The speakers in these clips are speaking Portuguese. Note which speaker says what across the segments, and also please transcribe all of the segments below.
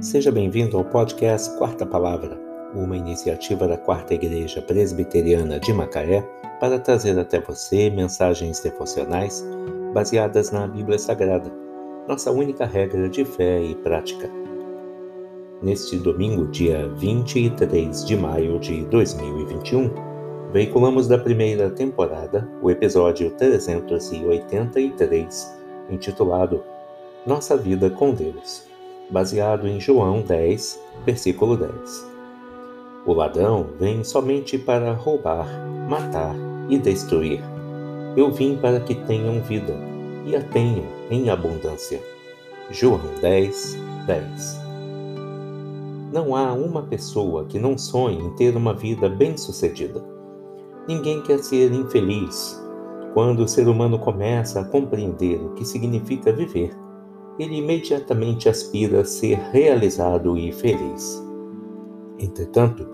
Speaker 1: Seja bem-vindo ao podcast Quarta Palavra, uma iniciativa da Quarta Igreja Presbiteriana de Macaé para trazer até você mensagens devocionais baseadas na Bíblia Sagrada, nossa única regra de fé e prática. Neste domingo, dia 23 de maio de 2021, veiculamos da primeira temporada o episódio 383, intitulado Nossa Vida com Deus baseado em João 10, versículo 10. O ladrão vem somente para roubar, matar e destruir. Eu vim para que tenham vida e a tenham em abundância. João 10, 10. Não há uma pessoa que não sonhe em ter uma vida bem-sucedida. Ninguém quer ser infeliz. Quando o ser humano começa a compreender o que significa viver, ele imediatamente aspira a ser realizado e feliz. Entretanto,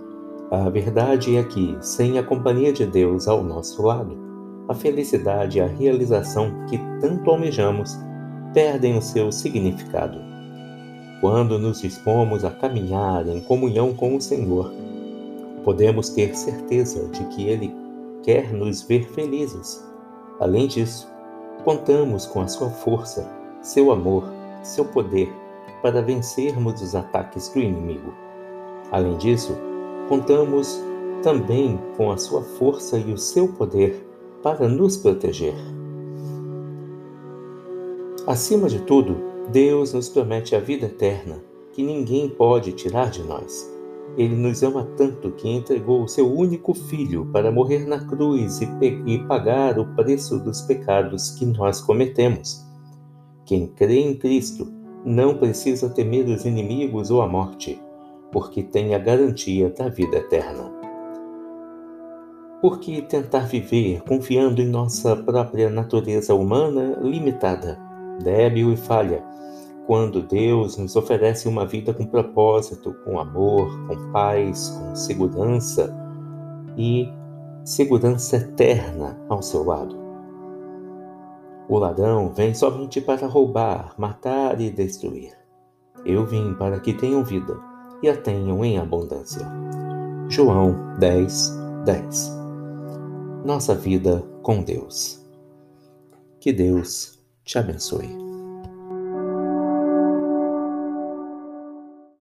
Speaker 1: a verdade é que, sem a companhia de Deus ao nosso lado, a felicidade e a realização que tanto almejamos perdem o seu significado. Quando nos dispomos a caminhar em comunhão com o Senhor, podemos ter certeza de que Ele quer nos ver felizes. Além disso, contamos com a sua força seu amor, seu poder para vencermos os ataques do inimigo. Além disso, contamos também com a sua força e o seu poder para nos proteger. Acima de tudo, Deus nos promete a vida eterna, que ninguém pode tirar de nós. Ele nos ama tanto que entregou o seu único filho para morrer na cruz e, e pagar o preço dos pecados que nós cometemos. Quem crê em Cristo não precisa temer os inimigos ou a morte, porque tem a garantia da vida eterna. Por que tentar viver confiando em nossa própria natureza humana limitada, débil e falha, quando Deus nos oferece uma vida com propósito, com amor, com paz, com segurança e segurança eterna ao seu lado? O ladrão vem somente para roubar, matar e destruir. Eu vim para que tenham vida e a tenham em abundância. João 10, 10 Nossa vida com Deus. Que Deus te abençoe.